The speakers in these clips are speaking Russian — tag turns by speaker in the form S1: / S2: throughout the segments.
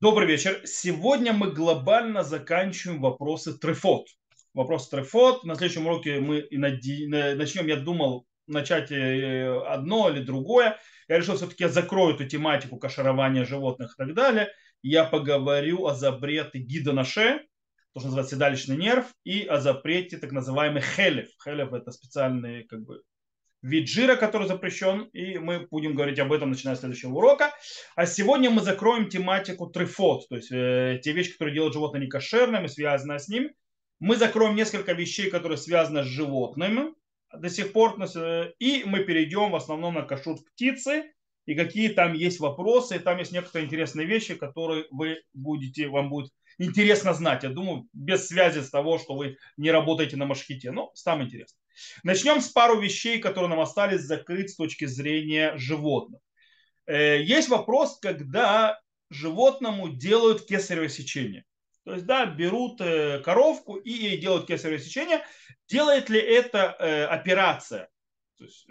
S1: Добрый вечер. Сегодня мы глобально заканчиваем вопросы трефот. Вопрос трефот. На следующем уроке мы начнем, я думал, начать э, одно или другое. Я решил все-таки я закрою эту тематику каширования животных и так далее. Я поговорю о запрете гида наше, то, что называется седалищный нерв, и о запрете так называемый хелев. Хелев это специальный как бы вид жира, который запрещен, и мы будем говорить об этом, начиная с следующего урока. А сегодня мы закроем тематику трифот, то есть э, те вещи, которые делают животное некошерным и связанное с ним. Мы закроем несколько вещей, которые связаны с животными до сих пор, э, и мы перейдем в основном на кашут птицы, и какие там есть вопросы, и там есть некоторые интересные вещи, которые вы будете, вам будет интересно знать. Я думаю, без связи с того, что вы не работаете на машхите. Но там интересно. Начнем с пару вещей, которые нам остались закрыть с точки зрения животных. Э, есть вопрос, когда животному делают кесарево сечение. То есть, да, берут э, коровку и ей делают кесарево сечение. Делает ли это э, операция, то есть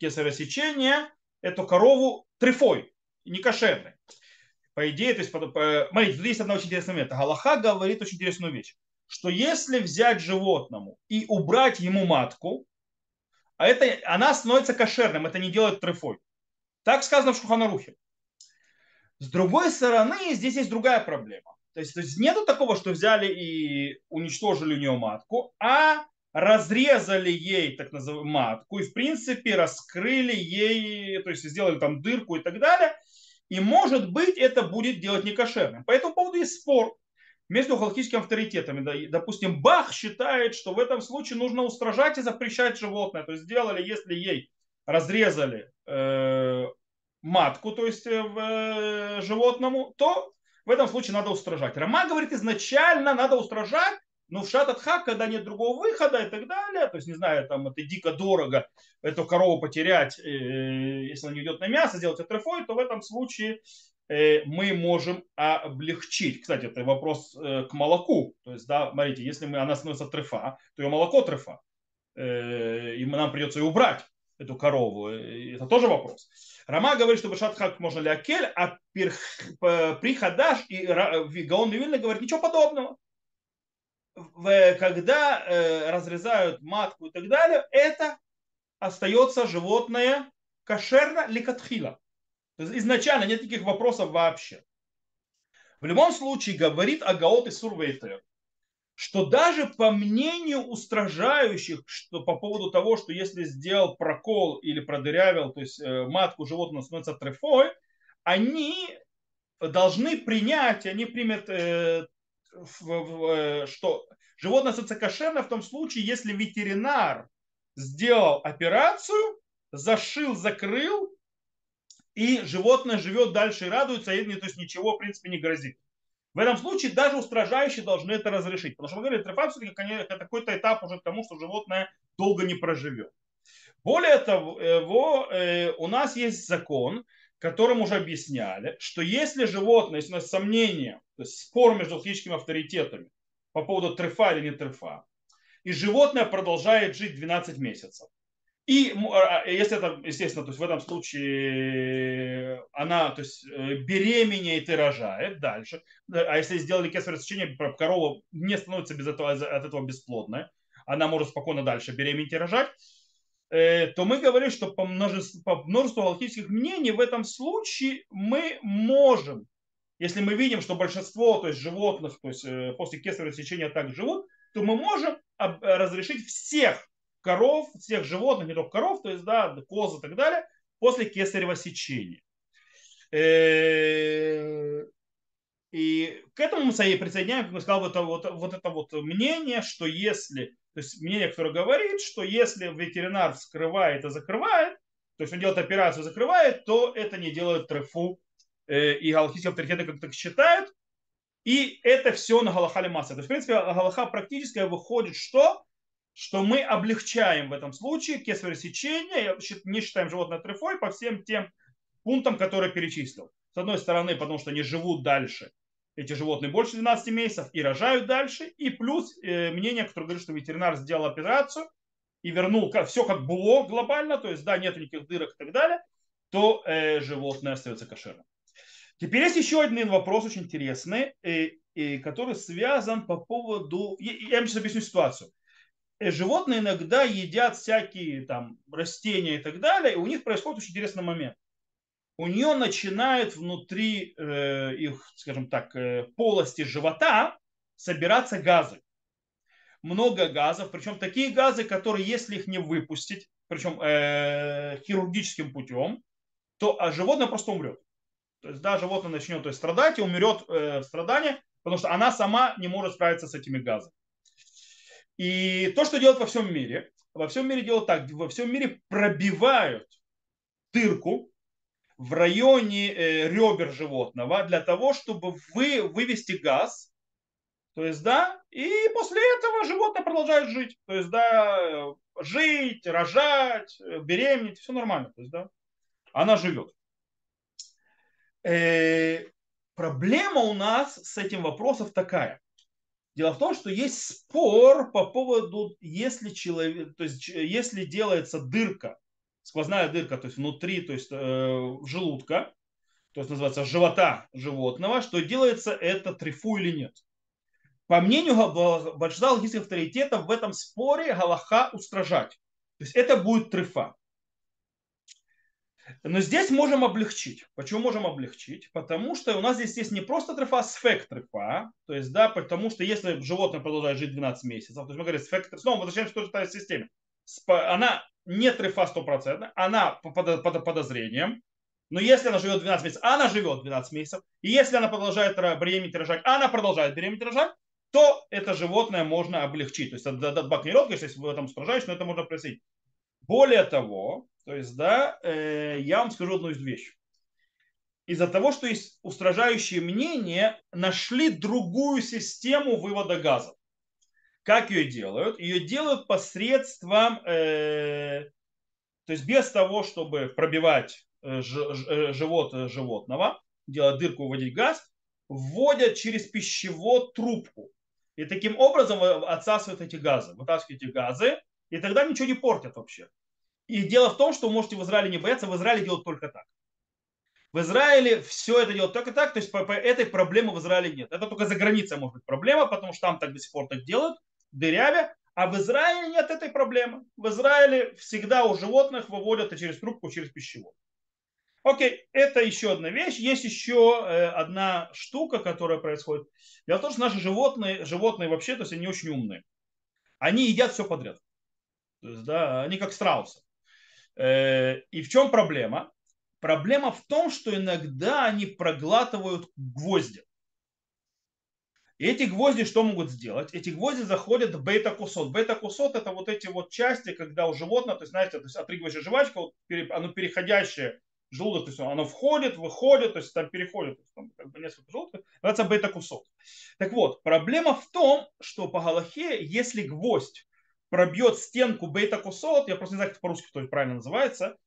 S1: кесарево сечение, эту корову трефой, не кошерной? По идее, то есть, смотрите, тут есть одна очень интересная момент. Галаха говорит очень интересную вещь что если взять животному и убрать ему матку, а это, она становится кошерным, это не делает трефой. Так сказано в Шуханарухе. С другой стороны, здесь есть другая проблема. То есть, то есть нету такого, что взяли и уничтожили у нее матку, а разрезали ей так называемую матку и в принципе раскрыли ей, то есть сделали там дырку и так далее. И может быть это будет делать некошерным. По этому поводу есть спор между галактическими авторитетами. Допустим, Бах считает, что в этом случае нужно устражать и запрещать животное. То есть сделали, если ей разрезали э, матку, то есть э, э, животному, то в этом случае надо устражать. Рома говорит, изначально надо устражать, но в шататхак, когда нет другого выхода и так далее, то есть, не знаю, там это дико дорого эту корову потерять, э, если она не идет на мясо, сделать атрефой, то в этом случае мы можем облегчить. Кстати, это вопрос э, к молоку. То есть, да, смотрите, если мы, она становится трефа, то ее молоко трефа. Э, и нам придется ее убрать, эту корову. Это тоже вопрос. Рама говорит, что Башатхак можно ли акель, а при Хадаш и Гаон Вильна говорит ничего подобного. Когда разрезают матку и так далее, это остается животное кошерно ликатхила изначально нет никаких вопросов вообще. В любом случае говорит Агаот и Сурвейтер, что даже по мнению устражающих, что по поводу того, что если сделал прокол или продырявил, то есть э, матку животного становится трефой, они должны принять, они примут, э, э, что животное становится кошерно в том случае, если ветеринар сделал операцию, зашил, закрыл и животное живет дальше и радуется, и то есть ничего, в принципе, не грозит. В этом случае даже устражающие должны это разрешить. Потому что мы говорили, трефа это какой-то этап уже к тому, что животное долго не проживет. Более того, э, у нас есть закон, которым уже объясняли, что если животное, если у нас сомнения, то есть спор между логическими авторитетами по поводу трефа или не трефа, и животное продолжает жить 12 месяцев, и а, а, если это, естественно, то есть в этом случае она то есть, э, беременеет и рожает дальше, а если сделали кесарево сечение, корова не становится без этого, от этого бесплодной, она может спокойно дальше беременеть и рожать, э, то мы говорим, что по множеству, по множеству галактических мнений в этом случае мы можем, если мы видим, что большинство то есть, животных то есть, э, после кесарево сечения так живут, то мы можем разрешить всех коров, всех животных, не только коров, то есть, да, коз и так далее, после кесарева сечения. Э, и к этому мы присоединяем, как я сказал, вот, вот, вот это вот мнение, что если, то есть мнение, которое говорит, что если ветеринар вскрывает и закрывает, то есть он делает операцию и закрывает, то это не делает трефу. Э, и галахийские авторитеты как так считают. И это все на галахале масса. То есть, в принципе, галаха практическая выходит, что что мы облегчаем в этом случае кесарево сечение, не считаем животное трефой по всем тем пунктам, которые перечислил. С одной стороны, потому что они живут дальше, эти животные больше 12 месяцев и рожают дальше, и плюс э, мнение, которое говорит, что ветеринар сделал операцию и вернул все как было глобально, то есть да, нет никаких дырок и так далее, то э, животное остается кошерным. Теперь есть еще один вопрос очень интересный, и, и, который связан по поводу... Я, я вам сейчас объясню ситуацию. Э, животные иногда едят всякие там растения и так далее, и у них происходит очень интересный момент. У нее начинает внутри э, их, скажем так, э, полости живота собираться газы. Много газов, причем такие газы, которые, если их не выпустить, причем э, хирургическим путем, то а животное просто умрет. То есть, да, животное начнет то есть, страдать и умрет э, в страдании, потому что она сама не может справиться с этими газами. И то, что делают во всем мире, во всем мире делают так, во всем мире пробивают дырку в районе э, ребер животного для того, чтобы вы, вывести газ, то есть, да, и после этого животное продолжает жить. То есть, да, жить, рожать, беременеть, все нормально. То есть, да, она живет. Э, проблема у нас с этим вопросом такая. Дело в том, что есть спор по поводу, если человек, то есть если делается дырка, сквозная дырка, то есть внутри, то есть э, желудка, то есть называется живота животного, что делается это трифу или нет. По мнению большинства логических авторитетов в этом споре Галаха устражать. То есть это будет трифа. Но здесь можем облегчить. Почему можем облегчить? Потому что у нас здесь есть не просто трефа, а сфект трефа. То есть, да, потому что если животное продолжает жить 12 месяцев, то есть мы говорим сфект снова возвращаемся к той же системе. Она не трефа стопроцентно, она под, под подозрением. Но если она живет 12 месяцев, она живет 12 месяцев. И если она продолжает беременеть и рожать, она продолжает беременеть рожать, то это животное можно облегчить. То есть не конечно, если вы в этом сражаетесь, но это можно просить. Более того, то есть, да, э, я вам скажу одну вещей. Из-за того, что есть устражающие мнения, нашли другую систему вывода газов. Как ее делают? Ее делают посредством, э, то есть без того, чтобы пробивать э, ж, э, живот животного, делать дырку, вводить газ, вводят через пищевод трубку. И таким образом отсасывают эти газы, вытаскивают эти газы, и тогда ничего не портят вообще. И дело в том, что вы можете в Израиле не бояться, в Израиле делают только так. В Израиле все это делают только так, то есть по, по этой проблемы в Израиле нет. Это только за границей может быть проблема, потому что там так до сих пор так делают, дырявя, а в Израиле нет этой проблемы. В Израиле всегда у животных выводят через трубку, через пищевод. Окей, это еще одна вещь. Есть еще э, одна штука, которая происходит. Дело в том, что наши животные, животные вообще, то есть они очень умные. Они едят все подряд. То есть, да, они как страусы. Э, и в чем проблема? Проблема в том, что иногда они проглатывают гвозди. И эти гвозди что могут сделать? Эти гвозди заходят в бета-кусот. Бета-кусот это вот эти вот части, когда у животного, то есть, знаете, то есть отрыгивающая жвачка, вот, оно переходящее желудок, то есть оно входит, выходит, то есть там переходит, то есть, там, как бы несколько желудков, называется бета-кусот. Так вот, проблема в том, что по Галахе, если гвоздь пробьет стенку бета-кусот, я просто не знаю, как это по-русски кто правильно называется,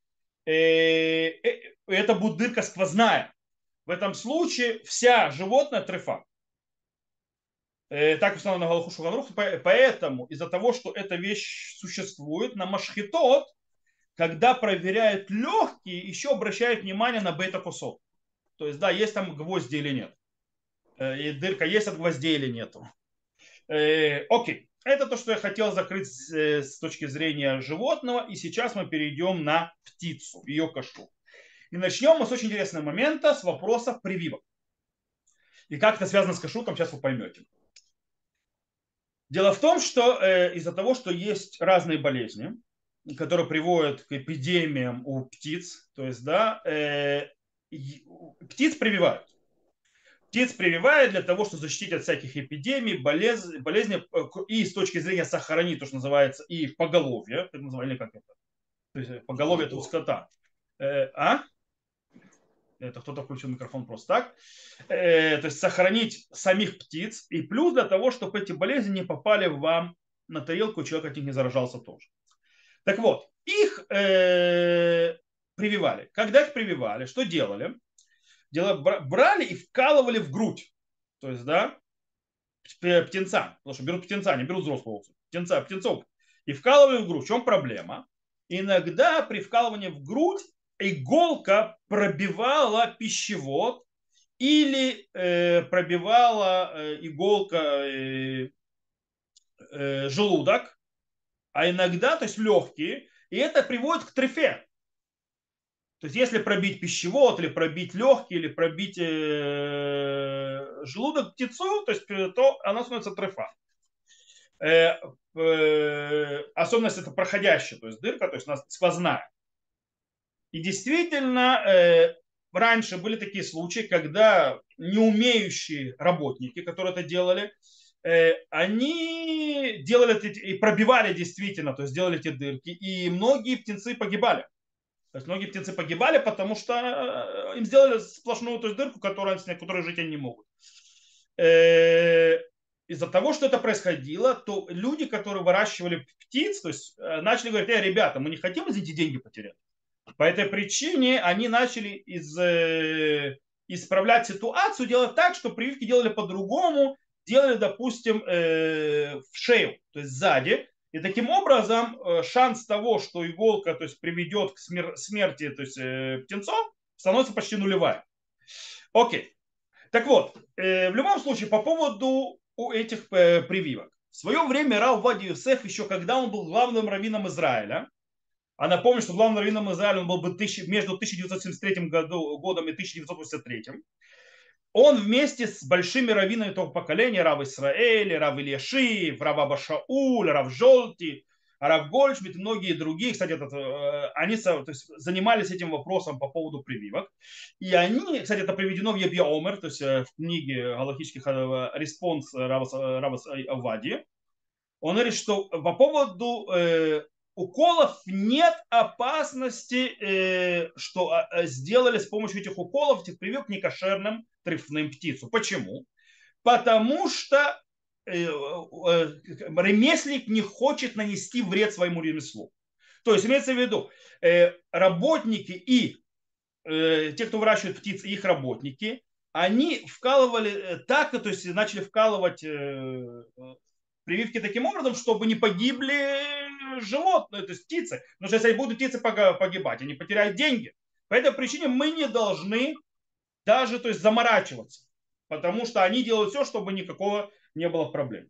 S1: э, э, это будет дырка сквозная. В этом случае вся животное трефа. Э, так установлено Галаху Шуганрух. Поэтому из-за того, что эта вещь существует, на Машхитот, когда проверяют легкие, еще обращают внимание на бета-кусот. То есть, да, есть там гвозди или нет. И дырка есть от гвоздей или нету. Окей. Это то, что я хотел закрыть с, э, с точки зрения животного. И сейчас мы перейдем на птицу, ее кашу. И начнем мы с очень интересного момента, с вопроса прививок. И как это связано с кашутом, сейчас вы поймете. Дело в том, что э, из-за того, что есть разные болезни, которые приводят к эпидемиям у птиц, то есть, да, э, птиц прививают птиц прививают для того, чтобы защитить от всяких эпидемий, болез, болезней э, и с точки зрения сохранить то, что называется, и поголовье, так называли, как это, то есть э, поголовье этого скота. Э, а? Это кто-то включил микрофон просто так. Э, то есть сохранить самих птиц и плюс для того, чтобы эти болезни не попали вам на тарелку, человек от них не заражался тоже. Так вот, их э, прививали. Когда их прививали, что делали? Брали и вкалывали в грудь. То есть, да, птенца. Потому что берут птенца, не берут взрослого птенца, птенцов. И вкалывали в грудь. В чем проблема? Иногда при вкалывании в грудь иголка пробивала пищевод или э, пробивала э, иголка э, э, желудок, а иногда, то есть легкие, и это приводит к трефе. То есть если пробить пищевод, или пробить легкие, или пробить э, желудок птицу, то, есть, э, то она становится трефа. Э, особенно если это проходящая, то есть дырка, то есть она сквозная. И действительно, раньше были такие случаи, когда неумеющие работники, которые это делали, они делали и пробивали действительно, то есть делали эти дырки, и многие птенцы погибали. То есть многие птенцы погибали, потому что э, им сделали сплошную то есть, дырку, которую, которой жить они не могут. Э, из-за того, что это происходило, то люди, которые выращивали птиц, то есть начали говорить, э, ребята, мы не хотим, извините, деньги потерять. По этой причине они начали из, э, исправлять ситуацию, делать так, что прививки делали по-другому, делали, допустим, э, в шею, то есть сзади. И таким образом э, шанс того, что иголка то есть, приведет к смер- смерти то есть, птенцов, становится почти нулевая. Окей. Так вот, в любом случае, по поводу этих прививок. В свое время Рау Вади Юсеф, еще когда он был главным раввином Израиля, а напомню, что главным раввином Израиля он был бы тысяч, между 1973 году, годом и 1983. Он вместе с большими раввинами того поколения, Рав Исраэль, Рав Ильяшив, Рав Абашауль, Рав Жолти, Рав Гольшмит и многие другие, кстати, этот, э, они то есть, занимались этим вопросом по поводу прививок. И они, кстати, это приведено в Ябиа Омер, то есть э, в книге галахических э, респонс Рава, Рава Овадьи. Он говорит, что по поводу уколов нет опасности, э, что а, сделали с помощью этих уколов, этих прививок некошерным трефным птицу. Почему? Потому что э, э, ремесленник не хочет нанести вред своему ремеслу. То есть имеется в виду, работники и те, кто выращивает птиц, их работники, они вкалывали так, то есть начали вкалывать прививки таким образом, чтобы не погибли животные, то есть птицы. Потому что если будут птицы погибать, они потеряют деньги. По этой причине мы не должны даже то есть, заморачиваться, потому что они делают все, чтобы никакого не было проблем.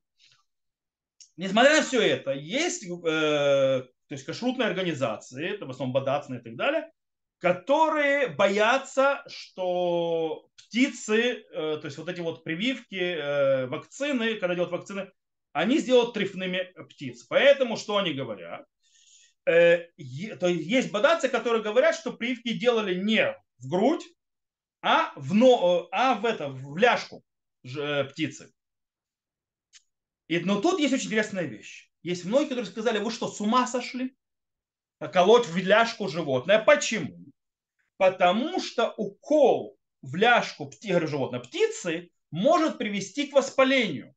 S1: Несмотря на все это, есть э, то есть кашрутные организации, это в основном бадацные и так далее, которые боятся, что птицы, э, то есть вот эти вот прививки, э, вакцины, когда делают вакцины, они сделают трефными птиц. Поэтому что они говорят? Э, то есть бадацы, которые говорят, что прививки делали не в грудь, а в, но, а в, это, в ляжку э, птицы. И, но тут есть очень интересная вещь. Есть многие, которые сказали, вы что, с ума сошли? Колоть в ляжку животное. Почему? Потому что укол в ляжку животного птицы может привести к воспалению.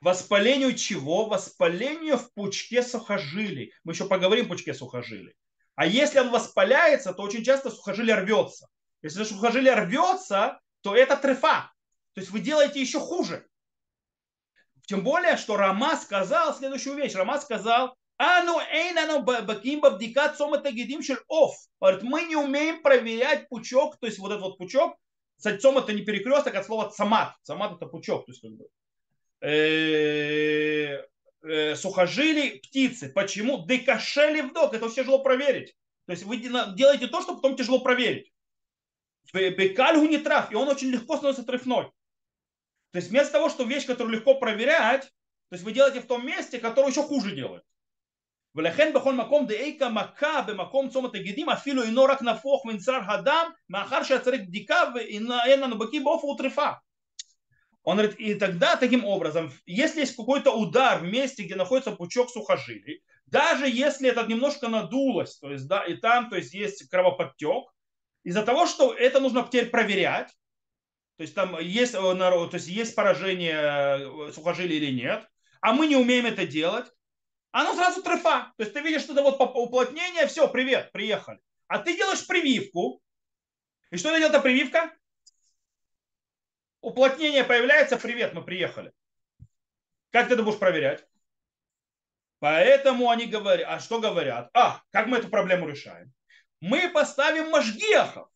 S1: Воспалению чего? Воспалению в пучке сухожилий. Мы еще поговорим о пучке сухожилий. А если он воспаляется, то очень часто сухожилие рвется. Если сухожилие рвется, то это трефа. То есть вы делаете еще хуже. Тем более, что Рама сказал следующую вещь. Рама сказал, а ну эйн оно баким бабдикат сома тагидим шель оф. Говорит, мы не умеем проверять пучок, то есть вот этот вот пучок, сом это не перекресток от слова самат. Самат это пучок, то есть как э, э, сухожилий птицы. Почему? Декашели вдох. Это все тяжело проверить. То есть вы делаете то, что потом тяжело проверить. Бекальгу не трав, и он очень легко становится трефной. То есть вместо того, что вещь, которую легко проверять, то есть вы делаете в том месте, которое еще хуже делает. ולכן בכל מקום דאיכא מכה במקום צומת הגידים אפילו אינו רק נפוח מנצר הדם מאחר שצריך בדיקה ואין לנו בקיא באופן וטרפה. Он говорит, и тогда таким образом, если есть какой-то удар в месте, где находится пучок сухожилий, даже если это немножко надулось, то есть, да, и там то есть, есть кровоподтек, из-за того, что это нужно теперь проверять, то есть там есть, э, то есть, есть поражение э, сухожилий или нет, а мы не умеем это делать, оно сразу трефа. То есть ты видишь, что это вот уплотнение, все, привет, приехали. А ты делаешь прививку. И что это делает эта прививка? уплотнение появляется, привет, мы приехали. Как ты это будешь проверять? Поэтому они говорят, а что говорят? А, как мы эту проблему решаем? Мы поставим мажгиахов.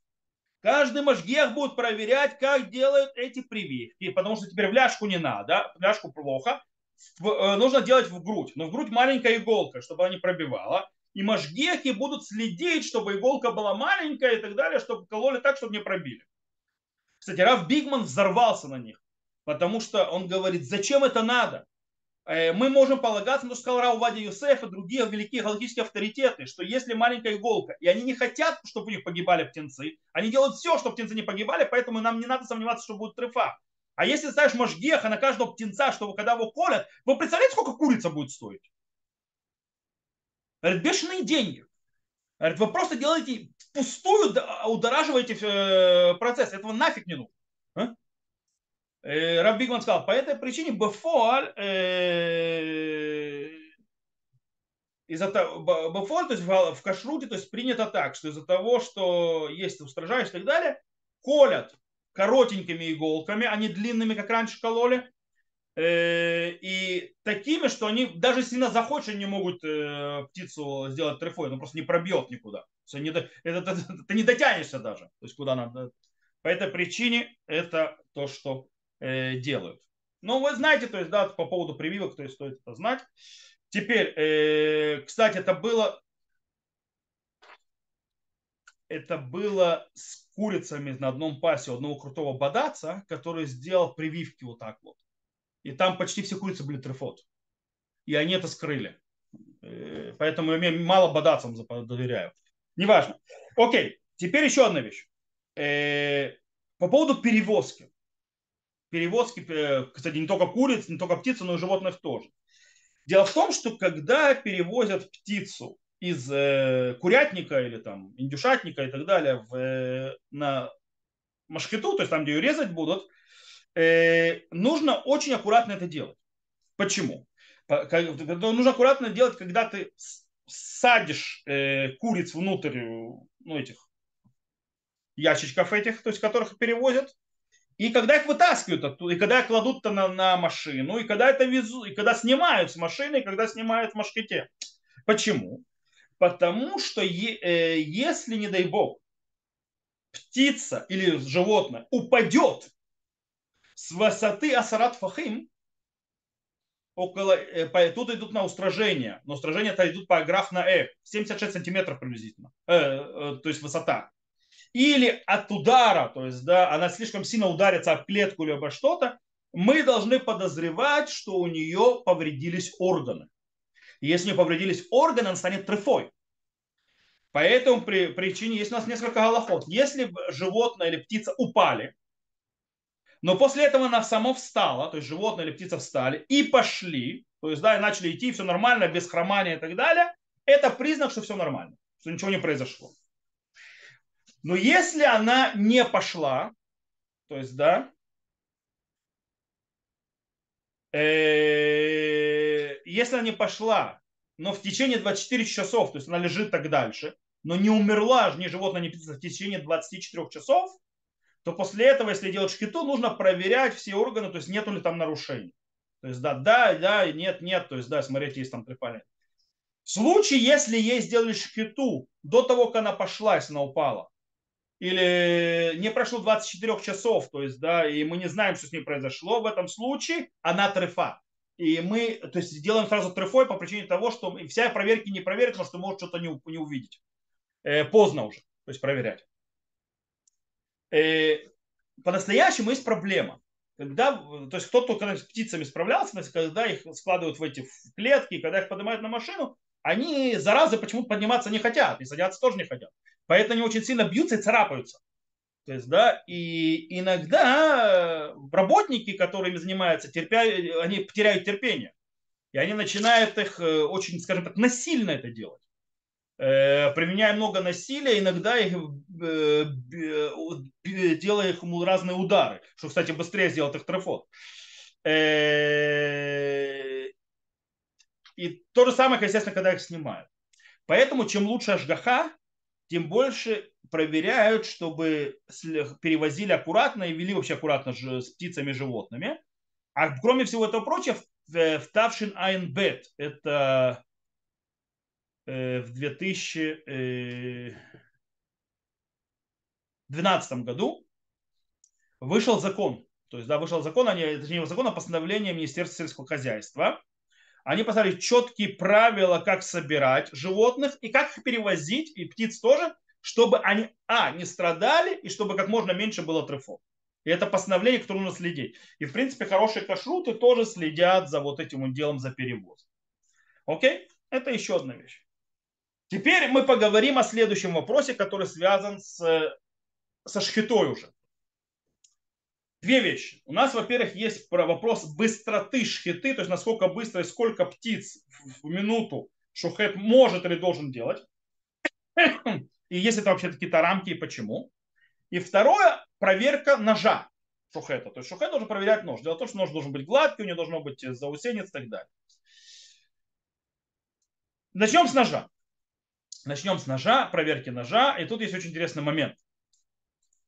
S1: Каждый машгех будет проверять, как делают эти прививки, потому что теперь в ляжку не надо, в ляжку плохо, э, нужно делать в грудь. Но в грудь маленькая иголка, чтобы она не пробивала. И машгехи будут следить, чтобы иголка была маленькая и так далее, чтобы кололи так, чтобы не пробили. Кстати, Раф Бигман взорвался на них, потому что он говорит, зачем это надо? Э, мы можем полагаться, ну, сказал Рау Вади Юсеф и другие великие галактические авторитеты, что если маленькая иголка, и они не хотят, чтобы у них погибали птенцы, они делают все, чтобы птенцы не погибали, поэтому нам не надо сомневаться, что будет трефа. А если ставишь можгеха на каждого птенца, чтобы когда его колят, вы представляете, сколько курица будет стоить? Говорит, бешеные деньги. Говорит, вы просто делаете впустую, удораживаете э, процесс. Этого нафиг не нужно. Э, Раб Бигман сказал, по этой причине Бефоль э, из-за того, Бефоль, то есть в кашруте, то есть принято так, что из-за того, что есть устражаешь и так далее, колят коротенькими иголками, а не длинными, как раньше кололи, Э, и такими, что они, даже сильно захочешь, они могут э, птицу сделать трефой, он просто не пробьет никуда. Не, это, это, ты не дотянешься даже, то есть куда надо. По этой причине это то, что э, делают. Ну, вы знаете, то есть, да, по поводу прививок, то есть стоит это знать. Теперь, э, кстати, это было, это было с курицами на одном пасе одного крутого бадаца, который сделал прививки вот так вот и там почти все курицы были трефот. И они это скрыли. Э, поэтому я мало бадацам доверяю. Неважно. Окей, теперь еще одна вещь. Э, по поводу перевозки. Перевозки, э, кстати, не только куриц, не только птиц, но и животных тоже. Дело в том, что когда перевозят птицу из курятника или там индюшатника и так далее в, на машкету, то есть там, где ее резать будут, э, нужно очень аккуратно это делать. Почему? Нужно аккуратно делать, когда ты садишь э, куриц внутрь ну, этих ящичков этих, то есть которых перевозят, и когда их вытаскивают оттуда, и когда их кладут на, на машину, и когда это везут, и когда снимают с машины, и когда снимают в машкете. Почему? Потому что е, э, если, не дай бог, птица или животное упадет с высоты Асарат Фахим, около, э, тут идут на устражение, но устражение это идут по граф на Э, 76 сантиметров приблизительно, э, э, то есть высота. Или от удара, то есть да, она слишком сильно ударится об клетку или обо что-то, мы должны подозревать, что у нее повредились органы. Если у нее повредились органы, она станет трефой. По этому при, причине есть у нас несколько голоход. Если животное или птица упали, но после этого она само встала, то есть животное или птица встали и пошли, то есть да, и начали идти, все нормально, без хромания и так далее. Это признак, что все нормально, что ничего не произошло. Но если она не пошла, то есть, да, э, если она не пошла, но в течение 24 часов, то есть она лежит так дальше, но не умерла, ни животное, ни птица в течение 24 часов, то после этого, если делать шкиту, нужно проверять все органы, то есть нету ли там нарушений. То есть да, да, да, нет, нет, то есть да, смотрите, есть там трепалин. В случае, если ей сделали шкиту до того, как она пошла, если она упала, или не прошло 24 часов, то есть, да, и мы не знаем, что с ней произошло, в этом случае она трефа. И мы, то есть, делаем сразу трефой по причине того, что вся проверки не проверит, потому что может что-то не, не увидеть. Э, поздно уже, то есть проверять э, по-настоящему есть проблема. Когда, то есть кто-то когда с птицами справлялся, когда их складывают в эти клетки, когда их поднимают на машину, они, заразы, почему-то подниматься не хотят, и садятся тоже не хотят. Поэтому они очень сильно бьются и царапаются. То есть, да, и иногда работники, которыми занимаются, терпя, они теряют терпение. И они начинают их э, очень, скажем так, насильно это делать. Э, применяя много насилия, иногда их, э, делая их разные удары, что, кстати, быстрее сделает их трофот. Э, и то же самое, естественно, когда их снимают. Поэтому чем лучше ажгаха, тем больше проверяют, чтобы перевозили аккуратно и вели вообще аккуратно с птицами и животными. А кроме всего этого прочего, в Тавшин Айн Бет, это Э, в 2000, 2012 году вышел закон. То есть, да, вышел закон, они, точнее, закон о постановлении Министерства сельского хозяйства. Они поставили четкие правила, как собирать животных и как их перевозить, и птиц тоже, чтобы они, а, не страдали, и чтобы как можно меньше было трефов. И это постановление, которое нужно следить. И, в принципе, хорошие кашруты тоже следят за вот этим делом, за перевоз. Окей? Это еще одна вещь. Теперь мы поговорим о следующем вопросе, который связан с, со шхитой уже. Две вещи. У нас, во-первых, есть вопрос быстроты шхиты, то есть насколько быстро и сколько птиц в минуту шухет может или должен делать. И есть это вообще какие-то рамки и почему. И второе, проверка ножа шухета. То есть шухет должен проверять нож. Дело в том, что нож должен быть гладкий, у него должно быть заусенец и так далее. Начнем с ножа. Начнем с ножа, проверки ножа. И тут есть очень интересный момент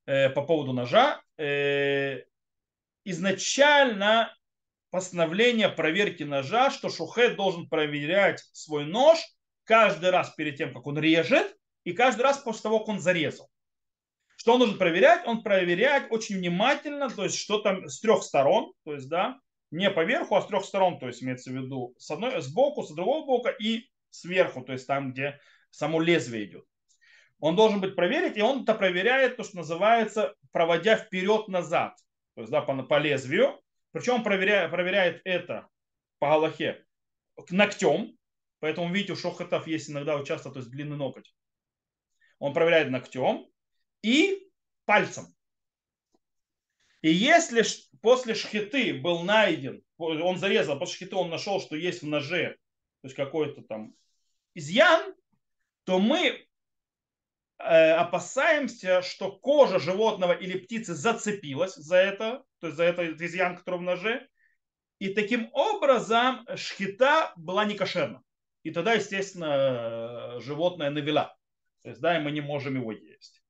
S1: э, по поводу ножа. Э, изначально постановление проверки ножа, что шухет должен проверять свой нож каждый раз перед тем, как он режет, и каждый раз после того, как он зарезал. Что он должен проверять? Он проверяет очень внимательно, то есть что там с трех сторон, то есть, да, не по верху, а с трех сторон, то есть имеется в виду с одной, сбоку, с другого бока и сверху, то есть там, где само лезвие идет. Он должен быть проверить, и он это проверяет, то, что называется, проводя вперед-назад, то есть да, по, по лезвию. Причем он проверяет, проверяет это по галахе ногтем, поэтому видите, у шохотов есть иногда часто, то есть длинный ноготь. Он проверяет ногтем, и пальцем. И если после шхиты был найден, он зарезал, после шхиты он нашел, что есть в ноже, то есть какой-то там изъян, то мы опасаемся, что кожа животного или птицы зацепилась за это, то есть за этот изъян, который в ноже, и таким образом шхита была некошерна. И тогда, естественно, животное навела. То есть, да, и мы не можем его есть.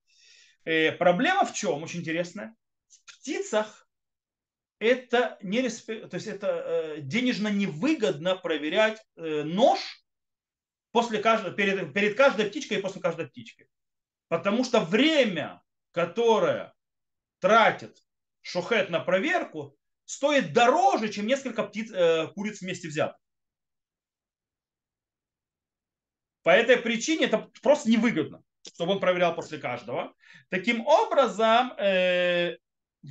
S1: Э, проблема в чем? Очень интересная. В птицах это не респект, то есть это э, денежно невыгодно проверять э, нож после каждой, перед, перед каждой птичкой и после каждой птички. Потому что время, которое тратит шухет на проверку, стоит дороже, чем несколько птиц, э, куриц вместе взятых. По этой причине это просто невыгодно чтобы он проверял после каждого. Таким образом, э,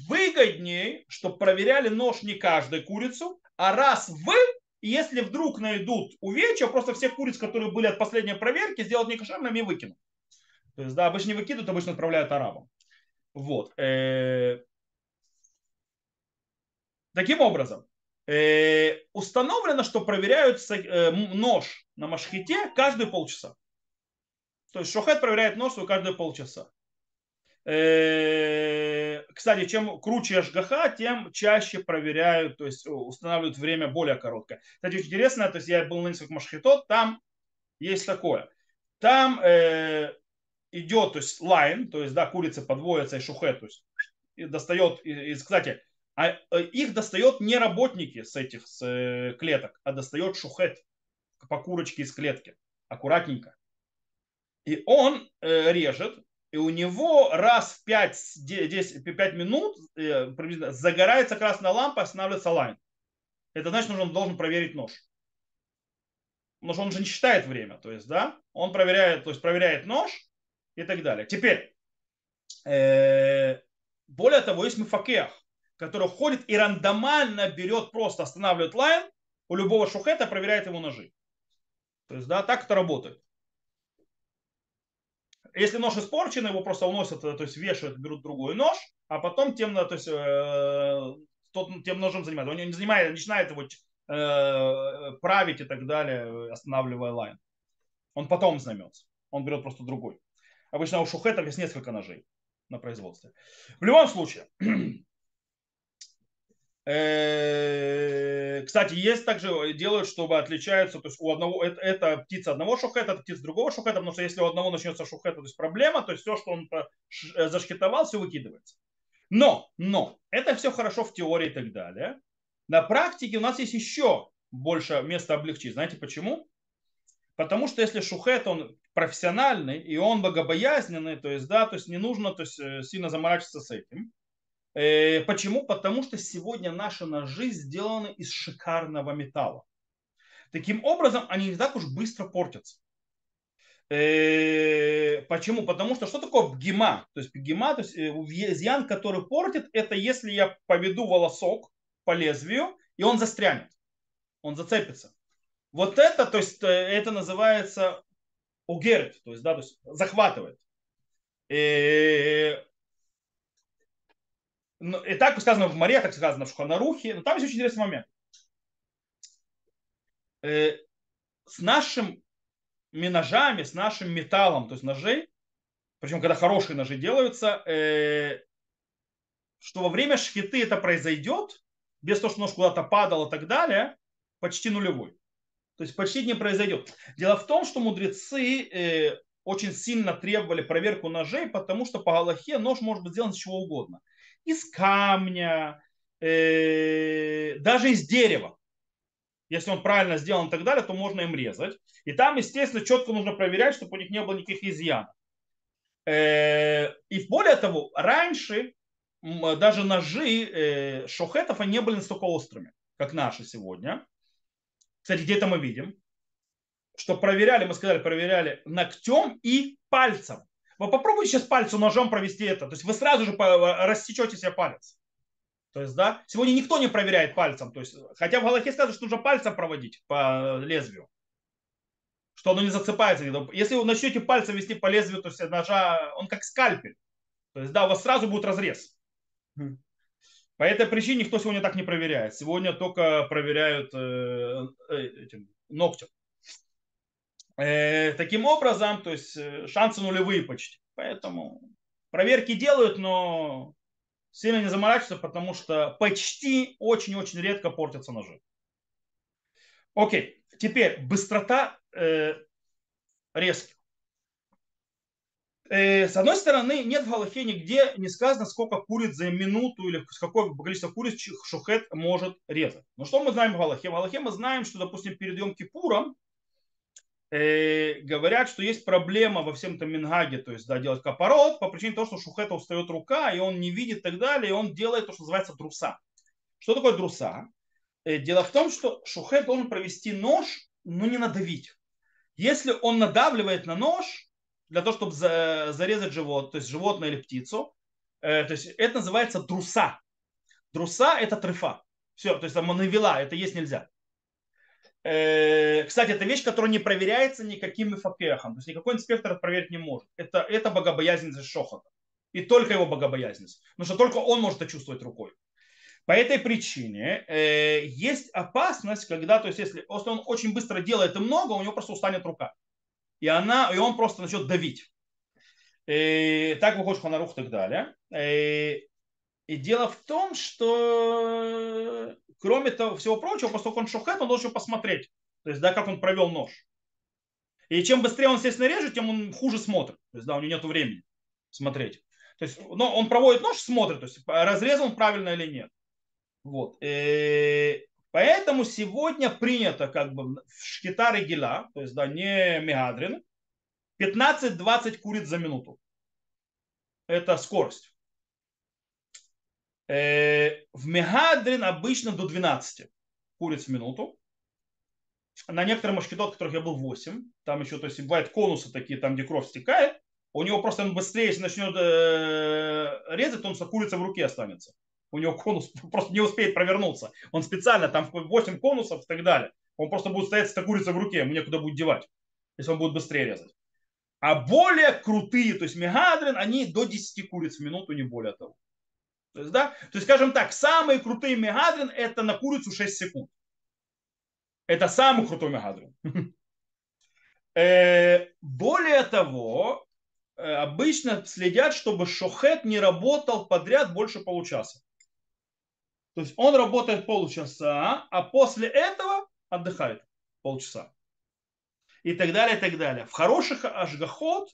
S1: выгоднее, чтобы проверяли нож не каждую курицу, а раз вы, если вдруг найдут увечья, просто всех куриц, которые были от последней проверки, сделать некошерными и выкинуть. То есть, да, обычно не выкидывают, обычно отправляют арабам. Вот. Э, таким образом, э, установлено, что проверяют э, нож на машхите каждые полчаса. То есть шохет проверяет нос свой каждые полчаса. Кстати, чем круче ашгаха, тем чаще проверяют, то есть устанавливают время более короткое. Кстати, очень интересно, то есть я был на нескольких машхитот, там есть такое. Там идет, то есть line, то есть да, курица подводится и шохет, то есть и достает, из, кстати, а э, их достает не работники с этих с, э, клеток, а достает шохет по курочке из клетки, аккуратненько. И он э, режет, и у него раз в 5, 10, 5 минут э, загорается красная лампа, останавливается line. Это значит, что он должен проверить нож. Потому что он же не считает время. То есть, да, он проверяет, то есть проверяет нож и так далее. Теперь, э, более того, есть мифакех, который ходит и рандомально берет, просто останавливает лайн у любого шухета, проверяет его ножи. То есть, да, так это работает. Если нож испорчен, его просто уносят, то есть вешают, берут другой нож, а потом тем, то есть, э, тот, тем ножом занимается. Он не занимает, начинает его э, править и так далее, останавливая лайн. Он потом займется. Он берет просто другой. Обычно у шухетов есть несколько ножей на производстве. В любом случае, Э, кстати, есть также, э, делают, чтобы отличаются, то есть у одного, это, это птица одного шухета, это птица другого шухета, потому что если у одного начнется шухета, то есть проблема, то есть все, что он э, зашкетовал, все выкидывается. Но, но, это все хорошо в теории и так далее. На практике у нас есть еще больше места облегчить. Знаете почему? Потому что если шухет, он профессиональный, и он богобоязненный, то есть, да, то есть не нужно то есть, э, сильно заморачиваться с этим. Э, почему? Потому что сегодня наши ножи сделаны из шикарного металла. Таким образом, они не так уж быстро портятся. Э, почему? Потому что что такое пгима? То есть пгима, то есть изъян, который портит, это если я поведу волосок по лезвию, и он застрянет, он зацепится. Вот это, то есть это называется угерет, то есть, да, то есть захватывает. И, ну, и так сказано в море, так сказано в Шуханарухе, но там есть очень интересный момент. Э, с нашими ножами, с нашим металлом, то есть ножей, причем когда хорошие ножи делаются, э, что во время шхиты это произойдет, без того, что нож куда-то падал и так далее, почти нулевой. То есть почти не произойдет. Дело в том, что мудрецы э, очень сильно требовали проверку ножей, потому что по Галахе нож может быть сделан из чего угодно. Из камня, э, даже из дерева. Если он правильно сделан и так далее, то можно им резать. И там, естественно, четко нужно проверять, чтобы у них не было никаких изъянов. Э, и более того, раньше даже ножи э, шохетов они не были настолько острыми, как наши сегодня. Кстати, где-то мы видим, что проверяли, мы сказали, проверяли ногтем и пальцем. Вы попробуйте сейчас пальцем ножом провести это. То есть вы сразу же рассечете себе палец. То есть, да, сегодня никто не проверяет пальцем. То есть, хотя в Галахе сказано, что нужно пальцем проводить по лезвию. Что оно не зацепается. Если вы начнете пальцем вести по лезвию, то есть ножа, он как скальпель. То есть, да, у вас сразу будет разрез. По этой причине никто сегодня так не проверяет. Сегодня только проверяют э, э, этим ногтем. Э, таким образом, то есть э, шансы нулевые почти. Поэтому проверки делают, но сильно не заморачиваются, потому что почти очень-очень редко портятся ножи. Окей, теперь быстрота э, резки. Э, с одной стороны, нет в Галахе нигде не сказано, сколько куриц за минуту или с какое количество куриц шухет может резать. Но что мы знаем в Галахе? В Галахе мы знаем, что, допустим, перед Йом Кипуром э, говорят, что есть проблема во всем этом Мингаге, то есть да, делать капорот по причине того, что Шухета устает рука, и он не видит и так далее, и он делает то, что называется друса. Что такое друса? Э, дело в том, что Шухет должен провести нож, но не надавить. Если он надавливает на нож, для того, чтобы зарезать живот, то есть животное или птицу. Э, то есть это называется друса. Друса это трефа. Все, то есть там навела, это есть нельзя. Э, кстати, это вещь, которая не проверяется никаким факехом. То есть никакой инспектор проверить не может. Это, это богобоязненность шохота. И только его богобоязненность. Потому что только он может это чувствовать рукой. По этой причине э, есть опасность, когда, то есть если, если он очень быстро делает и много, у него просто устанет рука и, она, и он просто начнет давить. И так выходит Ханарух и так далее. И, и дело в том, что кроме того, всего прочего, поскольку он шухет, он должен посмотреть, то есть, да, как он провел нож. И чем быстрее он, естественно, режет, тем он хуже смотрит. То есть, да, у него нет времени смотреть. То есть, но он проводит нож, смотрит, то есть, разрезал он правильно или нет. Вот. И Поэтому сегодня принято как бы в шкита регила, то есть да, не мегадрин, 15-20 куриц за минуту. Это скорость. Э, в мегадрин обычно до 12 куриц в минуту. На некоторых машкетот, которых я был 8, там еще, то есть бывают конусы такие, там где кровь стекает, у него просто он быстрее, если начнет э, резать, то он курица в руке останется у него конус просто не успеет провернуться. Он специально, там 8 конусов и так далее. Он просто будет стоять с этой курицей в руке, ему некуда будет девать, если он будет быстрее резать. А более крутые, то есть мегадрин, они до 10 куриц в минуту, не более того. То есть, да, то есть, скажем так, самые крутые мегадрин это на курицу 6 секунд. Это самый крутой мегадрин. Э, более того, э, обычно следят, чтобы шохет не работал подряд больше получаса. То есть он работает полчаса, а после этого отдыхает полчаса. И так далее, и так далее. В хороших ажгахот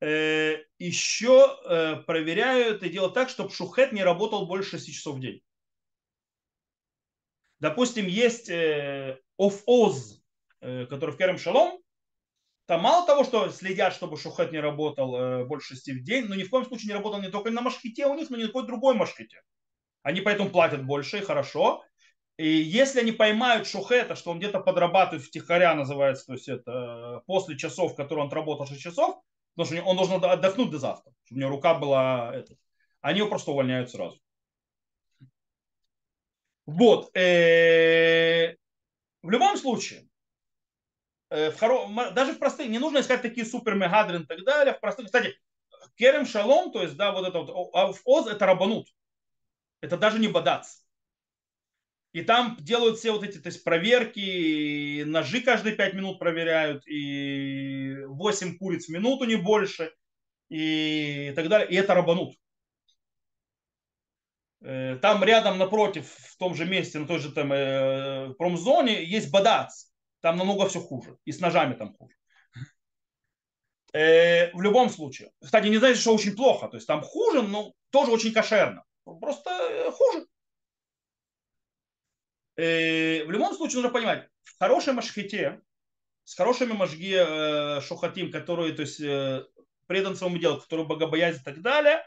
S1: э, еще э, проверяют и делают так, чтобы шухет не работал больше 6 часов в день. Допустим, есть э, оф-оз, э, который в Керем Шалом, там мало того, что следят, чтобы шухет не работал э, больше шести в день, но ни в коем случае не работал не только на машхите у них, но и на какой другой машхите. Они поэтому платят больше и хорошо. И если они поймают шухета, что он где-то подрабатывает втихаря, называется, то есть это э, после часов, которые он отработал 6 часов, потому что он должен отдохнуть до завтра, чтобы у него рука была... Это, они его просто увольняют сразу. Вот. Э, в любом случае, э, в хоро... даже в простых, не нужно искать такие супер мегадрин и так далее. В простых, кстати, Керем Шалом, то есть, да, вот это вот, а в Оз это рабанут. Это даже не бадац. И там делают все вот эти то есть, проверки, ножи каждые 5 минут проверяют, и 8 куриц в минуту, не больше, и так далее. И это рабанут. Э, там рядом напротив, в том же месте, на той же там, э, промзоне, есть бадац. Там намного все хуже. И с ножами там хуже. Э, в любом случае. Кстати, не знаете, что очень плохо. То есть там хуже, но тоже очень кошерно. Просто э, хуже. Э, в любом случае нужно понимать, в хорошей машхите, с хорошими мажги э, шухатим, которые то есть, э, предан своему делу, которые богобоязнь и так далее,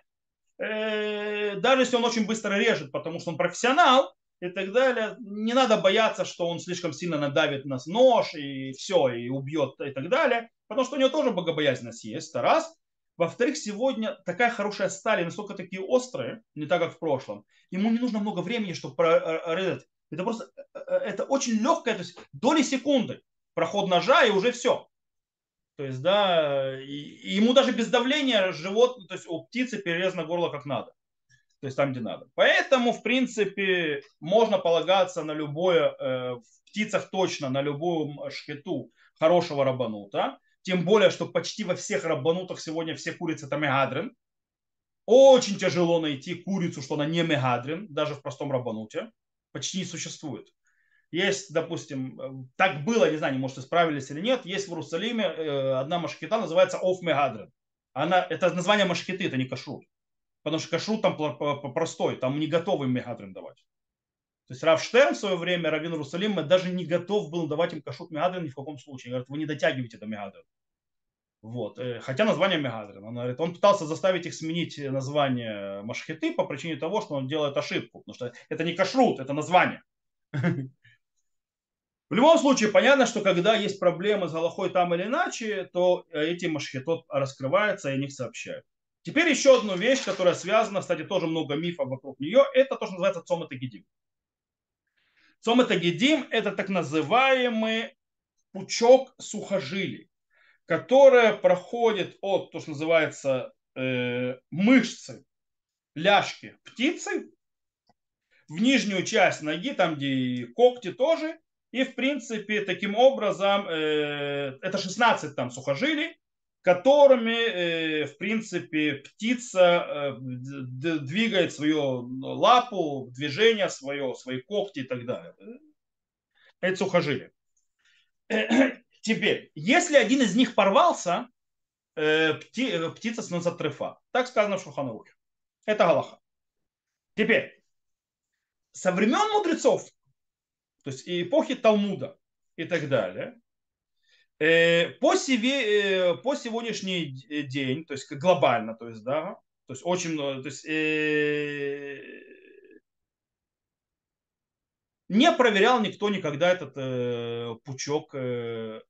S1: э, даже если он очень быстро режет, потому что он профессионал и так далее, не надо бояться, что он слишком сильно надавит на нож и все, и убьет и так далее, потому что у него тоже богобоязненность есть, это раз. Во-вторых, сегодня такая хорошая сталь, настолько такие острые, не так, как в прошлом, ему не нужно много времени, чтобы прорезать. Это просто, это очень легкая, то есть доли секунды проход ножа и уже все. То есть, да, и, и ему даже без давления живот, то есть у птицы перерезано горло как надо. То есть там, где надо. Поэтому, в принципе, можно полагаться на любое, э, в птицах точно, на любую шхету хорошего рабанута. Тем более, что почти во всех рабанутах сегодня все курицы это мегадрин. Очень тяжело найти курицу, что она не мегадрин, даже в простом рабануте. Почти не существует. Есть, допустим, э, так было, не знаю, может, исправились или нет, есть в Иерусалиме э, одна машкета, называется Оф Мегадрин. Она, это название машкеты, это не кашрут. Потому что кашрут там простой, там не готовы мегадрин давать. То есть Рав Штерн в свое время, Равин Иерусалима, даже не готов был давать им кашрут мегадрин ни в каком случае. Говорит, вы не дотягиваете до мегадрин. Вот. Э, хотя название Мегадрин. Он, говорит, он пытался заставить их сменить название Машхеты по причине того, что он делает ошибку. Потому что это не кашрут, это название. В любом случае, понятно, что когда есть проблемы с Галахой там или иначе, то эти машхетот раскрываются и о них сообщают. Теперь еще одну вещь, которая связана, кстати, тоже много мифов вокруг нее, это то, что называется Цомет Агидим. Цомет Агидим – это так называемый пучок сухожилий, которая проходит от, то, что называется, э, мышцы ляжки птицы в нижнюю часть ноги, там где и когти тоже, и, в принципе, таким образом, э, это 16 там сухожилий, которыми, э, в принципе, птица э, двигает свою лапу, движение свое, свои когти и так далее. Это сухожилия. Теперь, если один из них порвался, пти, птица становится трефа. Так сказано в Шуханарухе. Это Галаха. Теперь, со времен мудрецов то есть эпохи Талмуда и так далее, э, по, себе, э, по сегодняшний день, то есть глобально, то есть, да, то есть очень много, то есть э, не проверял никто никогда этот э, пучок э,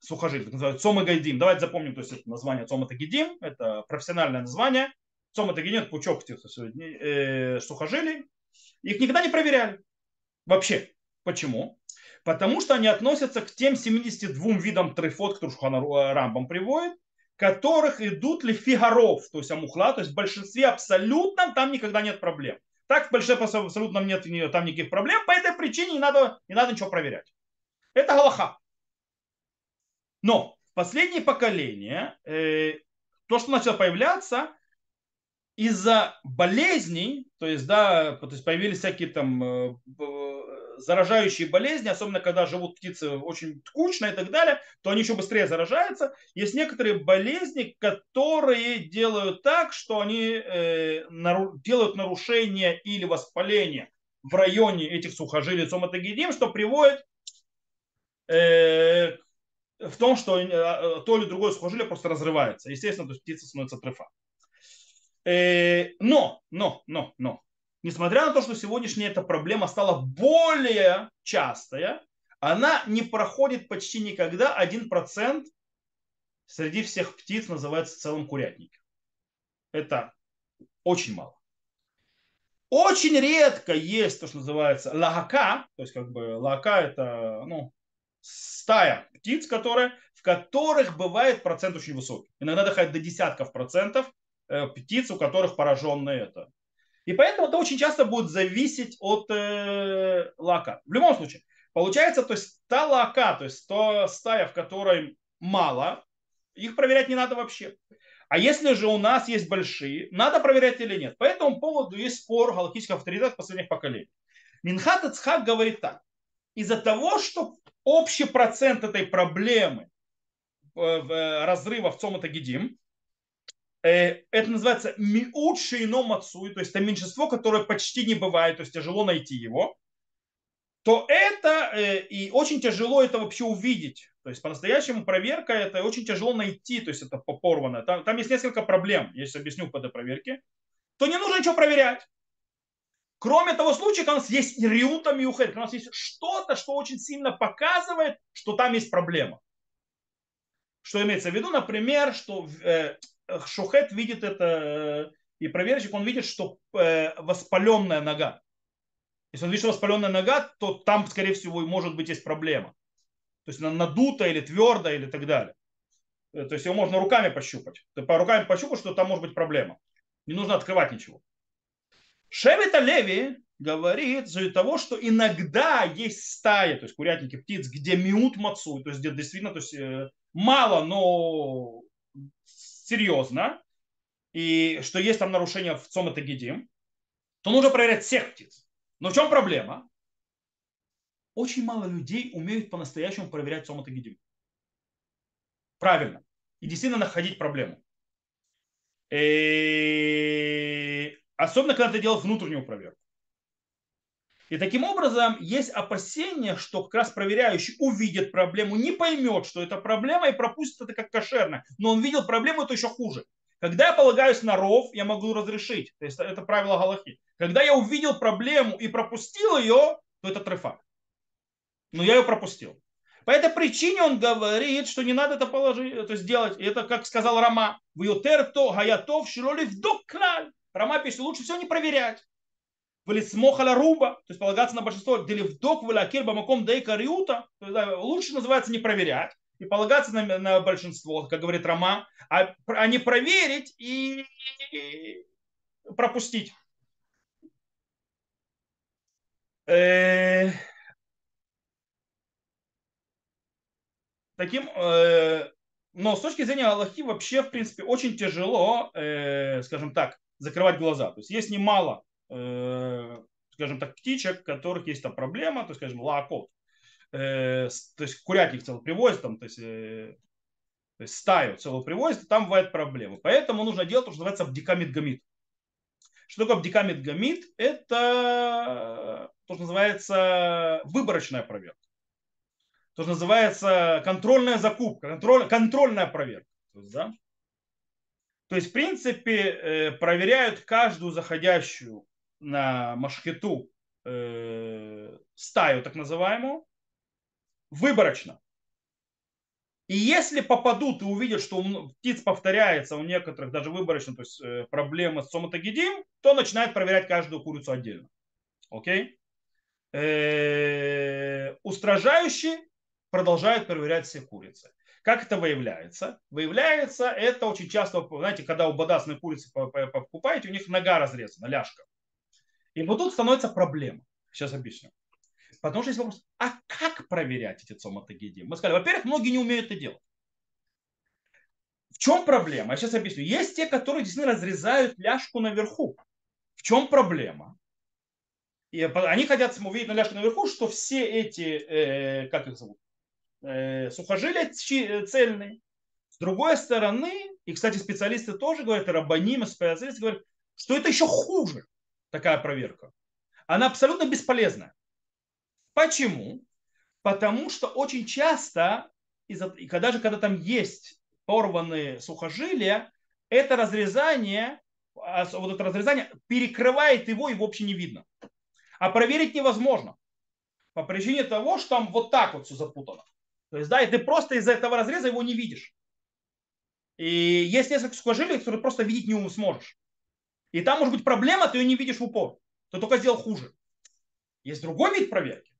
S1: сухожилий, так называют Сома Гайдим. Давайте запомним, то есть это название Сома Тагидим, это профессиональное название. Сома Тагидим это пучок э, сухожилий. Их никогда не проверяли. Вообще. Почему? Потому что они относятся к тем 72 видам трефот, которые Шухана э, Рамбам приводит, которых идут ли фигаров, то есть амухла, то есть в большинстве абсолютном там никогда нет проблем. Так в большинстве абсолютно нет там никаких проблем, по этой причине не надо, не надо ничего проверять. Это галаха. Но последнее поколение э, то, что начало появляться, из-за болезней, то есть, да, то есть появились всякие там э, заражающие болезни, особенно когда живут птицы очень скучно и так далее, то они еще быстрее заражаются. Есть некоторые болезни, которые делают так, что они э, нару- делают нарушение или воспаление в районе этих сухожилий соматогидим, что приводит э, в том, что то или другое сухожилие просто разрывается. Естественно, то есть птица становится трефа. Но, но, но, но, несмотря на то, что сегодняшняя эта проблема стала более частая, она не проходит почти никогда 1% среди всех птиц называется в целом курятники. Это очень мало. Очень редко есть то, что называется лагака, то есть как бы лагака это ну, стая птиц, которые, в которых бывает процент очень высокий. Иногда доходит до десятков процентов э, птиц, у которых пораженные это. И поэтому это очень часто будет зависеть от э, лака. В любом случае, получается, то есть та лака, то есть та стая, в которой мало, их проверять не надо вообще. А если же у нас есть большие, надо проверять или нет. По этому поводу есть спор галактических авторитетов последних поколений. Минхат Ицхак говорит так. Из-за того, что общий процент этой проблемы в разрыва в Цомата Гидим, э, это называется миут шейно мацуй, то есть это меньшинство, которое почти не бывает, то есть тяжело найти его, то это э, и очень тяжело это вообще увидеть. То есть по-настоящему проверка это очень тяжело найти, то есть это порвано. Там, там есть несколько проблем, я сейчас объясню по этой проверке. То не нужно ничего проверять. Кроме того случая, когда у нас есть риута когда у нас есть что-то, что очень сильно показывает, что там есть проблема. Что имеется в виду, например, что э, шухет видит это, э, и проверщик, он видит, что э, воспаленная нога. Если он видит, что воспаленная нога, то там, скорее всего, может быть есть проблема. То есть она надута или твердая или так далее. Э, то есть его можно руками пощупать. Ты по руками пощупать, что там может быть проблема. Не нужно открывать ничего. Шевита Леви говорит из-за того, что иногда есть стаи, то есть курятники птиц, где миут мацу, то есть где действительно то есть, э, мало, но серьезно, и что есть там нарушение в цом гидим, то нужно проверять всех птиц. Но в чем проблема? Очень мало людей умеют по-настоящему проверять цом гидим. Правильно. И действительно находить проблему. И... Особенно, когда ты делаешь внутреннюю проверку. И таким образом есть опасение, что как раз проверяющий увидит проблему, не поймет, что это проблема и пропустит это как кошерно. Но он видел проблему, это еще хуже. Когда я полагаюсь на ров, я могу разрешить. То есть это правило Галахи. Когда я увидел проблему и пропустил ее, то это трефак. Но я ее пропустил. По этой причине он говорит, что не надо это положить, это сделать. И это, как сказал Рама, в то гаятов широли вдок клаль. Рама пишет, лучше всего не проверять. Валисмохаля руба, то есть полагаться на большинство, дели вдок валякель бамаком дейка риута, лучше называется не проверять и полагаться на, на большинство, как говорит Рома, а, а не проверить и, и пропустить. Э, таким, э, но с точки зрения Аллахи вообще, в принципе, очень тяжело, э, скажем так, закрывать глаза. То есть есть немало, скажем так, птичек, у которых есть там проблема, то есть, скажем, лакот, то есть курятник целый привозит, там, то есть, то есть стаю целую привозит, там бывают проблемы. Поэтому нужно делать то, что называется бдикамид гамид. Что такое бдикамид гамид? Это то, что называется выборочная проверка. То, что называется контрольная закупка, контроль, контрольная проверка. То есть, да? то есть, в принципе, э, проверяют каждую заходящую на машхету э, стаю, так называемую, выборочно. И если попадут и увидят, что у птиц повторяется у некоторых даже выборочно, то есть э, проблема с соматогидим, то начинают проверять каждую курицу отдельно. Окей? Э, устражающие продолжают проверять все курицы. Как это выявляется? Выявляется это очень часто, знаете, когда у бодасной курицы покупаете, у них нога разрезана, ляжка. И вот тут становится проблема. Сейчас объясню. Потому что есть вопрос, а как проверять эти цоматогидии? Мы сказали, во-первых, многие не умеют это делать. В чем проблема? Я сейчас объясню. Есть те, которые действительно разрезают ляжку наверху. В чем проблема? И они хотят увидеть на ляжке наверху, что все эти, э, как их зовут, э, сухожилия э, цельные. С другой стороны, и, кстати, специалисты тоже говорят, и рабанимы, специалисты говорят, что это еще хуже, такая проверка. Она абсолютно бесполезная. Почему? Потому что очень часто и когда же, когда там есть порванные сухожилия, это разрезание, а, вот это разрезание перекрывает его, и вообще не видно. А проверить невозможно. По причине того, что там вот так вот все запутано. То есть, да, и ты просто из-за этого разреза его не видишь. И есть несколько сухожилий, которые просто видеть не сможешь. И там может быть проблема, ты ее не видишь в упор. Ты только сделал хуже. Есть другой вид проверки.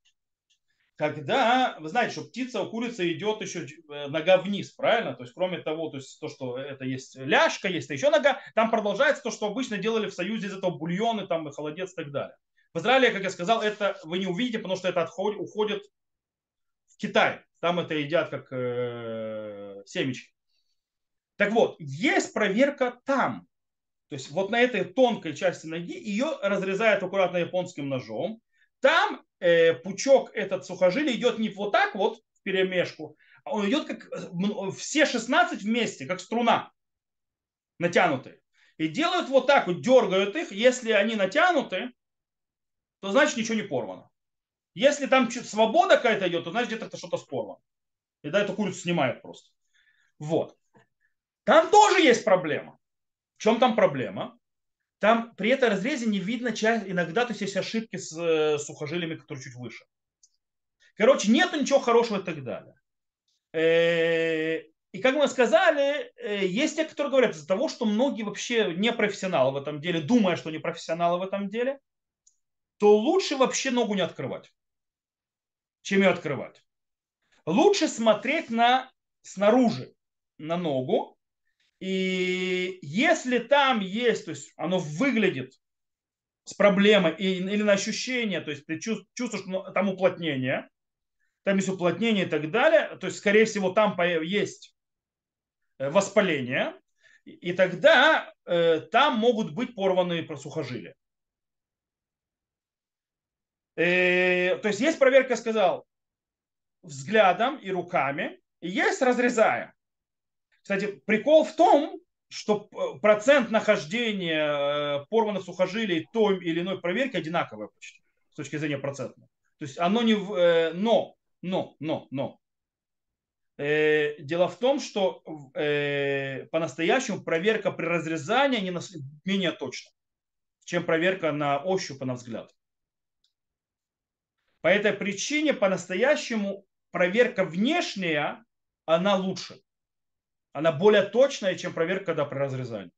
S1: Когда, вы знаете, что птица у курицы идет еще э, нога вниз, правильно? То есть, кроме того, то есть то, что это есть ляжка, есть еще нога, там продолжается то, что обычно делали в Союзе из этого бульоны, там и холодец и так далее. В Израиле, как я сказал, это вы не увидите, потому что это отходит, уходит в Китай. Там это едят как э, семечки. Так вот, есть проверка там. То есть вот на этой тонкой части ноги ее разрезают аккуратно японским ножом. Там э, пучок этот сухожилий идет не вот так вот в перемешку, а он идет как все 16 вместе, как струна натянутые. И делают вот так вот, дергают их. Если они натянуты, то значит ничего не порвано. Если там свобода какая-то идет, то значит где-то это что-то спорвано. И да, эту курицу снимают просто. Вот. Там тоже есть проблема. Чем там проблема? Там при этом разрезе не видно часть, иногда то есть, есть ошибки с э, сухожилиями, которые чуть выше. Короче, нету ничего хорошего и так далее. Э, и как мы сказали, э, есть те, которые говорят из-за того, что многие вообще не профессионалы в этом деле, думая, что не профессионалы в этом деле, то лучше вообще ногу не открывать, чем ее открывать. Лучше смотреть на снаружи, на ногу, и если там есть, то есть оно выглядит с проблемой или на ощущение, то есть ты чувствуешь, что там уплотнение, там есть уплотнение и так далее, то есть, скорее всего, там есть э, воспаление, и тогда э, там могут быть порванные сухожилия. Э, то есть есть проверка, сказал, взглядом и руками, и есть разрезая. Кстати, прикол в том, что процент нахождения э, порванных сухожилий той или иной проверки одинаковый почти с точки зрения процентной. То есть оно не... Э, но, но, но, но. Э, дело в том, что по-настоящему проверка при разрезании не менее точна, чем проверка на ощупь и на взгляд. По этой причине по-настоящему проверка внешняя, она лучше она более точная, чем проверка, когда при разрезании.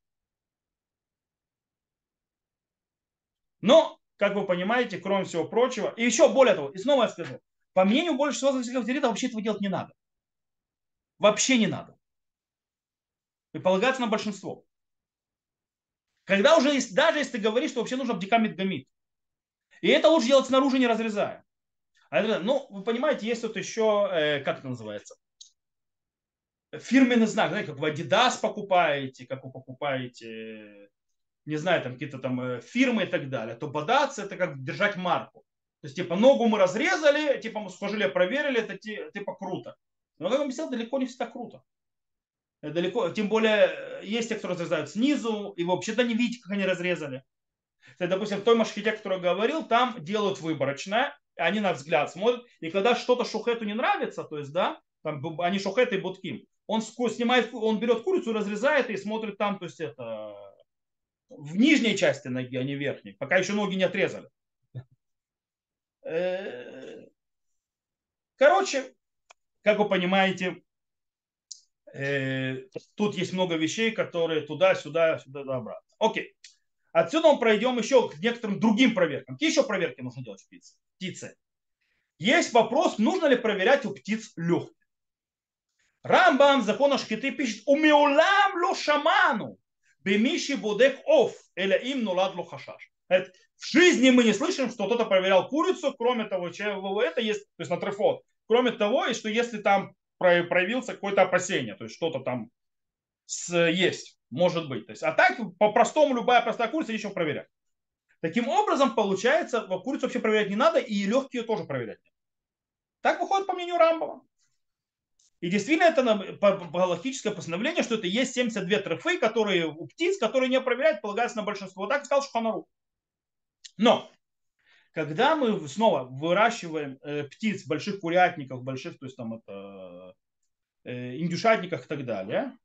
S1: Но, как вы понимаете, кроме всего прочего, и еще более того, и снова я скажу, по мнению больше всего авторитета, вообще этого делать не надо. Вообще не надо. И полагаться на большинство. Когда уже есть, даже если ты говоришь, что вообще нужно бдикамид гамид. И это лучше делать снаружи, не разрезая. А ну, вы понимаете, есть тут еще, э, как это называется, фирменный знак, знаете, как вы Adidas покупаете, как вы покупаете, не знаю, там какие-то там э, фирмы и так далее, то бодаться это как держать марку. То есть, типа, ногу мы разрезали, типа, мы сухожилие проверили, это типа круто. Но, как я объяснял, далеко не всегда круто. Далеко, тем более, э, есть те, кто разрезают снизу, и вообще-то не видите, как они разрезали. Кстати, допустим, в той машхите, о которой я говорил, там делают выборочно, они на взгляд смотрят, и когда что-то шухету не нравится, то есть, да, там, они шухет и будким, он снимает, он берет курицу, разрезает и смотрит там, то есть это в нижней части ноги, а не верхней, пока еще ноги не отрезали. Э, короче, как вы понимаете, э, тут есть много вещей, которые туда-сюда, сюда, обратно. Окей. Отсюда мы пройдем еще к некоторым другим проверкам. Какие еще проверки нужно делать в птице? птице? Есть вопрос, нужно ли проверять у птиц легкие. Рамбам, закон Ашкиты пишет, умеулам ло шаману, бемиши бодек оф, или им нулад ло хашаш. В жизни мы не слышим, что кто-то проверял курицу, кроме того, чего это есть, то есть на трефот. Кроме того, и что если там проявился какое-то опасение, то есть что-то там есть, может быть. То есть, а так, по-простому, любая простая курица нечего проверять. Таким образом, получается, курицу вообще проверять не надо, и легкие тоже проверять не надо. Так выходит по мнению Рамбова. И действительно это галактическое постановление, что это есть 72 трофеи, которые у птиц, которые не проверяют, полагаются на большинство. Вот так сказал Шуханару. Но когда мы снова выращиваем э, птиц, больших курятников, больших, то есть там это индюшатниках и так далее,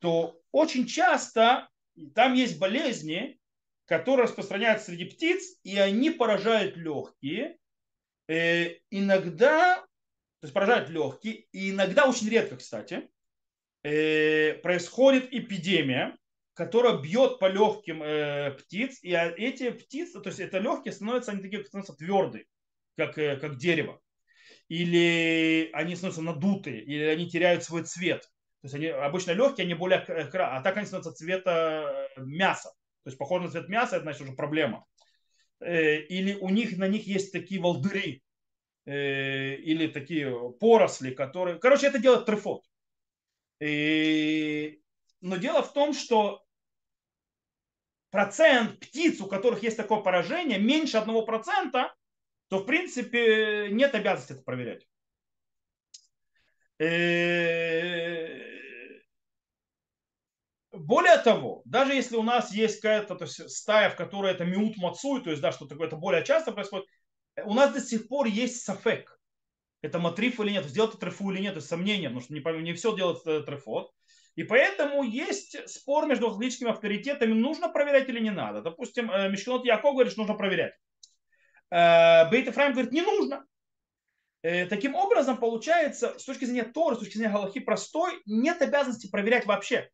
S1: то очень часто там есть болезни, которые распространяются среди птиц, и они поражают легкие. Иногда, то есть поражают легкие, и иногда, очень редко, кстати, происходит эпидемия, которая бьет по легким э, птиц, и эти птицы, то есть это легкие, становятся, они такие становятся твердые, как, э, как дерево. Или они становятся надутые, или они теряют свой цвет. То есть они обычно легкие, они более, а так они становятся цвета э, мяса. То есть похоже на цвет мяса, это значит уже проблема. Э, или у них на них есть такие волдыри, э, или такие поросли, которые... Короче, это делает трефот. И но дело в том, что процент птиц, у которых есть такое поражение, меньше одного процента, то в принципе нет обязанности это проверять. Э, более того, даже если у нас есть какая-то то есть, стая, в которой это миут мацуй, то есть да, что такое, это более часто происходит, у нас до сих пор есть сафек. Это матриф или нет, сделать трефу или нет, это сомнение, потому что не, не все делает э, трефот. И поэтому есть спор между различными авторитетами, нужно проверять или не надо. Допустим, э, Мишкинот Яков говорит, что нужно проверять. Э, Бейт Ефраим говорит, не нужно. Э, таким образом, получается, с точки зрения Торы, с точки зрения Галахи простой, нет обязанности проверять вообще.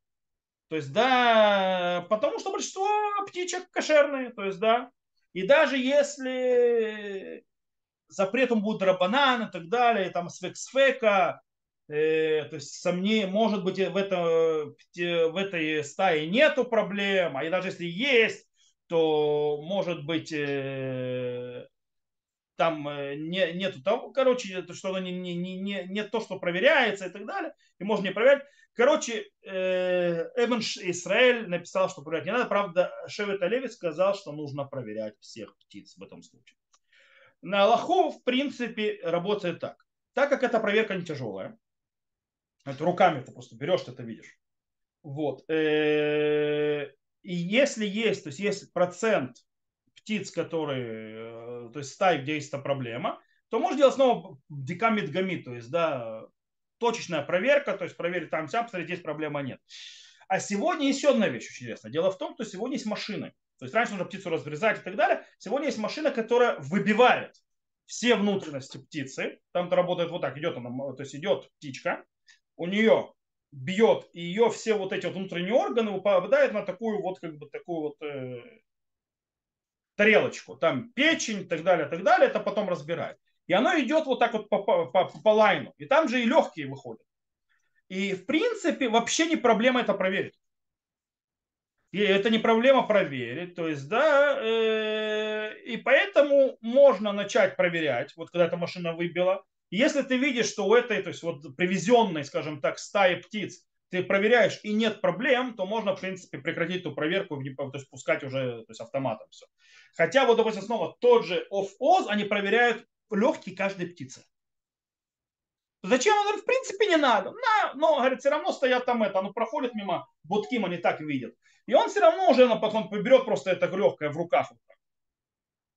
S1: То есть, да, потому что большинство птичек кошерные, то есть, да. И даже если запретом будет рабанан и так далее, там свек-свека, Э, то есть сомнений, может быть, в, это, в этой стае нету проблем, а и даже если есть, то может быть э, там э, не, нету того, короче, что оно не, не, не, не то, что проверяется и так далее, и можно не проверять. Короче, Эван Исраэль написал, что проверять не надо. Правда, Шевет Олеви сказал, что нужно проверять всех птиц в этом случае. На Аллаху, в принципе, работает так. Так как эта проверка не тяжелая, это руками ты просто берешь, ты это видишь. Вот. Э, и если есть, то есть есть процент птиц, которые, э, то есть стаи, где есть эта проблема, то можно делать снова дикамид гамид, то есть, да, точечная проверка, то есть проверить там, сам, посмотреть, есть проблема, нет. А сегодня есть еще одна вещь очень интересная. Дело в том, что сегодня есть машины. То есть раньше нужно птицу разрезать и так далее. Сегодня есть машина, которая выбивает все внутренности птицы. Там-то работает вот так, идет она, то есть идет птичка, у нее бьет, и ее все вот эти вот внутренние органы попадают на такую вот, как бы, такую вот э, тарелочку. Там печень и так далее, так далее, это потом разбирает. И оно идет вот так вот по, по, по, по лайну. И там же и легкие выходят. И в принципе вообще не проблема это проверить. И это не проблема проверить. То есть, да, э, и поэтому можно начать проверять, вот когда эта машина выбила, если ты видишь, что у этой, то есть вот привезенной, скажем так, стаи птиц, ты проверяешь и нет проблем, то можно, в принципе, прекратить эту проверку, то есть пускать уже то есть автоматом все. Хотя вот, допустим, снова тот же off-oz, они проверяют легкие каждой птицы. Зачем? Он говорит, в принципе, не надо. На, но, говорит, все равно стоят там это, оно проходит мимо будким, они так видят. И он все равно уже потом берет просто это легкое в руках,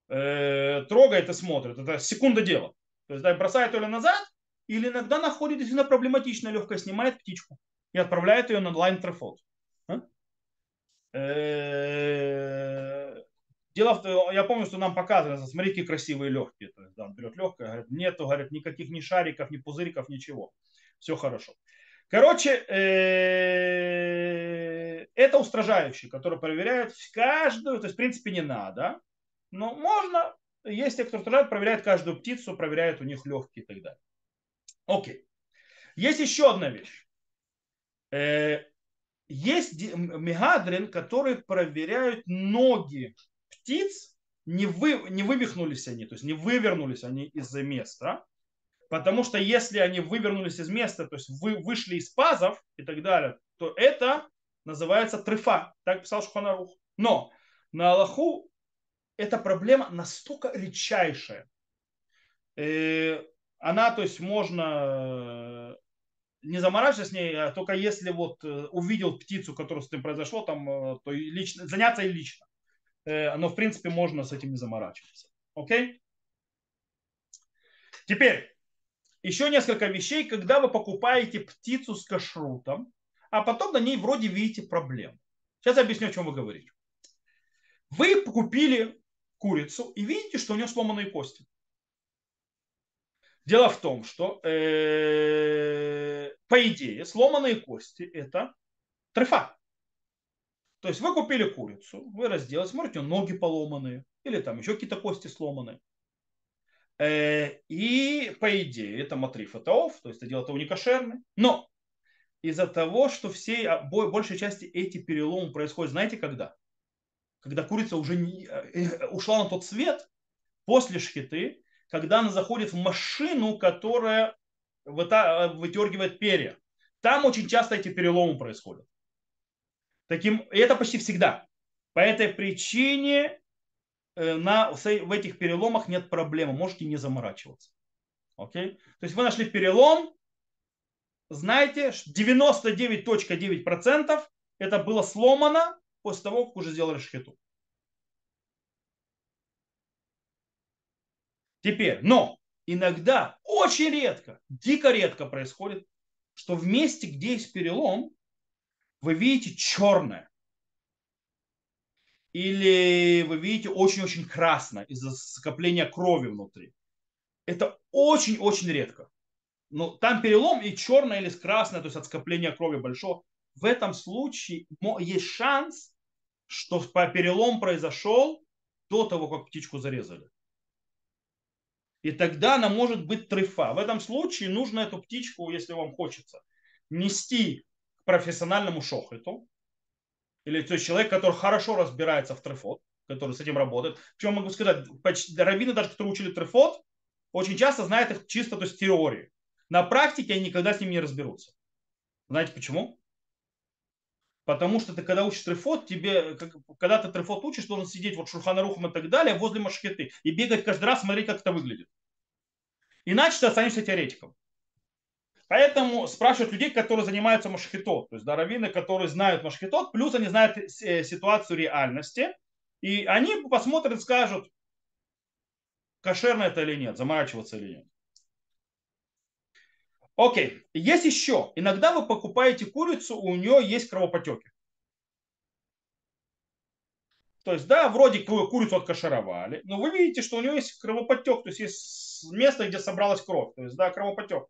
S1: э, трогает и смотрит. Это секунда дела. То есть да, бросает ее назад, или иногда находит действительно проблематично легкое, снимает птичку и отправляет ее на лайн трефот. А? Э, дело в том, я помню, что нам показывали, смотри, какие красивые легкие. То есть, да, он берет легкое, говорит, нету, говорит, никаких ни шариков, ни пузыриков, ничего. Все хорошо. Короче, э, это устражающий, который проверяет каждую, то есть, в принципе, не надо, но можно есть те, кто страдают, проверяют каждую птицу, проверяют у них легкие и так далее. Окей. Есть еще одна вещь. Э, есть мегадрин, которые проверяют ноги птиц, не, вы, не вывихнулись они, то есть не вывернулись они из места. Потому что если они вывернулись из места, то есть вы вышли из пазов и так далее, то это называется трефа. Так писал Шуханарух. Но на Аллаху эта проблема настолько редчайшая. Э, она, то есть, можно э, не заморачиваться с ней, а только если вот э, увидел птицу, которая с этим произошло, там, то лично, заняться и лично. Но, в принципе, можно с этим не заморачиваться. Окей? Теперь, еще несколько вещей, когда вы покупаете птицу с кашрутом, а потом на ней вроде видите проблему. Сейчас я объясню, о чем вы говорите. Вы купили курицу и видите, что у нее сломанные кости. Дело в том, что э, по идее сломанные кости это трефа. То есть вы купили курицу, вы разделали, смотрите, ноги поломанные или там еще какие-то кости сломанные. Э, и по идее это матриф, это ов, то есть это дело-то не кошерный. Но из-за того, что все, а, большей части эти переломы происходят, знаете когда? Когда курица уже не, э, ушла на тот свет, после шхиты, когда она заходит в машину, которая вытергивает перья. Там очень часто эти переломы происходят. Таким, и это почти всегда. По этой причине э, на, в этих переломах нет проблемы. Можете не заморачиваться. Окей? То есть вы нашли перелом, знаете, 99.9% это было сломано после того, как уже сделали шхиту. Теперь, но иногда, очень редко, дико редко происходит, что в месте, где есть перелом, вы видите черное. Или вы видите очень-очень красное из-за скопления крови внутри. Это очень-очень редко. Но там перелом и черное или красное, то есть от скопления крови большого. В этом случае есть шанс, что перелом произошел до того, как птичку зарезали. И тогда она может быть трефа. В этом случае нужно эту птичку, если вам хочется, нести профессиональному шохету. Или то есть человек, который хорошо разбирается в трефот, который с этим работает. Причем могу сказать, почти, раввины, даже которые учили трефот, очень часто знают их чисто то есть теории. На практике они никогда с ним не разберутся. Знаете почему? Потому что ты, когда учишь трефот, тебе, когда ты трефот учишь, должен сидеть вот шурханарухом и так далее возле машкеты и бегать каждый раз, смотреть, как это выглядит. Иначе ты останешься теоретиком. Поэтому спрашивают людей, которые занимаются машхитот, то есть да, раввины, которые знают машхитот, плюс они знают э, ситуацию реальности, и они посмотрят скажут, кошерно это или нет, заморачиваться или нет. Окей, есть еще. Иногда вы покупаете курицу, у нее есть кровопотеки. То есть, да, вроде курицу откашаровали, но вы видите, что у нее есть кровопотек, то есть есть место, где собралась кровь. То есть, да, кровопотек.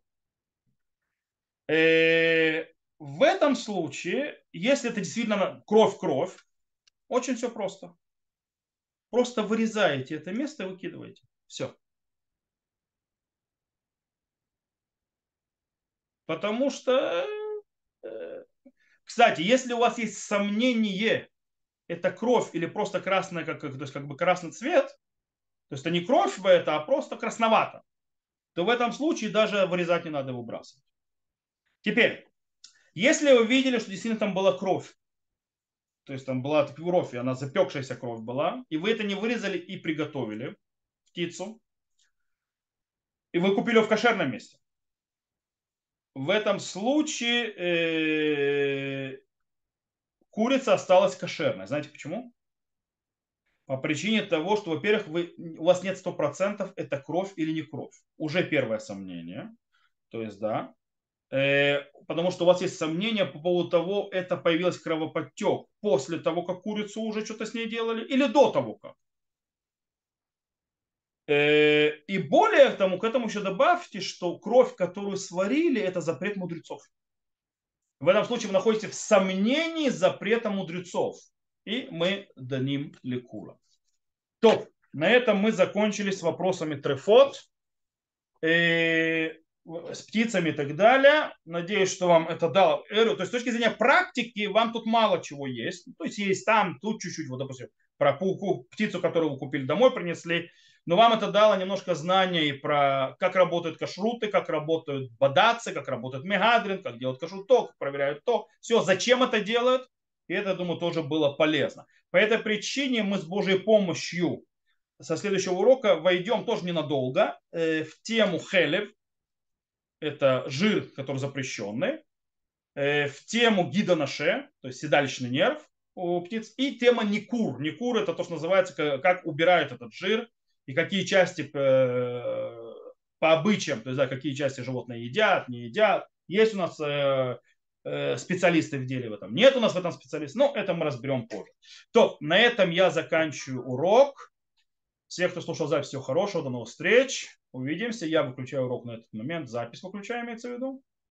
S1: Э, в этом случае, если это действительно кровь-кровь, очень все просто. Просто вырезаете это место и выкидываете. Все. Потому что, э, кстати, если у вас есть сомнение, это кровь или просто красная, как, то есть как бы красный цвет, то есть это не кровь в это, а просто красновато, то в этом случае даже вырезать не надо выбрасывать. Теперь, если вы видели, что действительно там была кровь, то есть там была кровь, и она запекшаяся кровь была, и вы это не вырезали и приготовили птицу, и вы купили в кошерном месте, в этом случае э, курица осталась кошерной. Знаете почему? По причине того, что, во-первых, вы, у вас нет 100% это кровь или не кровь. Уже первое сомнение. То есть, да. Э, потому что у вас есть сомнения по поводу того, это появилось кровоподтек после того, как курицу уже что-то с ней делали, или до того как. Э, и более тому, к этому еще добавьте, что кровь, которую сварили, это запрет мудрецов. В этом случае вы находитесь в сомнении запрета мудрецов. И мы дадим лекула. То, на этом мы закончили с вопросами трефот, э, с птицами и так далее. Надеюсь, что вам это дало. То есть с точки зрения практики вам тут мало чего есть. То есть есть там, тут чуть-чуть, вот допустим, про птицу, которую вы купили домой, принесли, но вам это дало немножко знаний про как работают кашруты, как работают бадацы, как работает мегадрин, как делают кашруток, проверяют то. Все, зачем это делают? И это, думаю, тоже было полезно. По этой причине мы с Божьей помощью со следующего урока войдем тоже ненадолго э, в тему хелев. Это жир, который запрещенный. Э, в тему гидонаше, то есть седалищный нерв у птиц. И тема никур. Никур это то, что называется, как убирают этот жир и какие части э, по обычаям, то есть да, какие части животные едят, не едят. Есть у нас э, э, специалисты в деле в этом. Нет у нас в этом специалистов, но это мы разберем позже. То, на этом я заканчиваю урок. Всех, кто слушал запись, всего хорошего, до новых встреч. Увидимся. Я выключаю урок на этот момент. Запись выключаю, имеется в виду.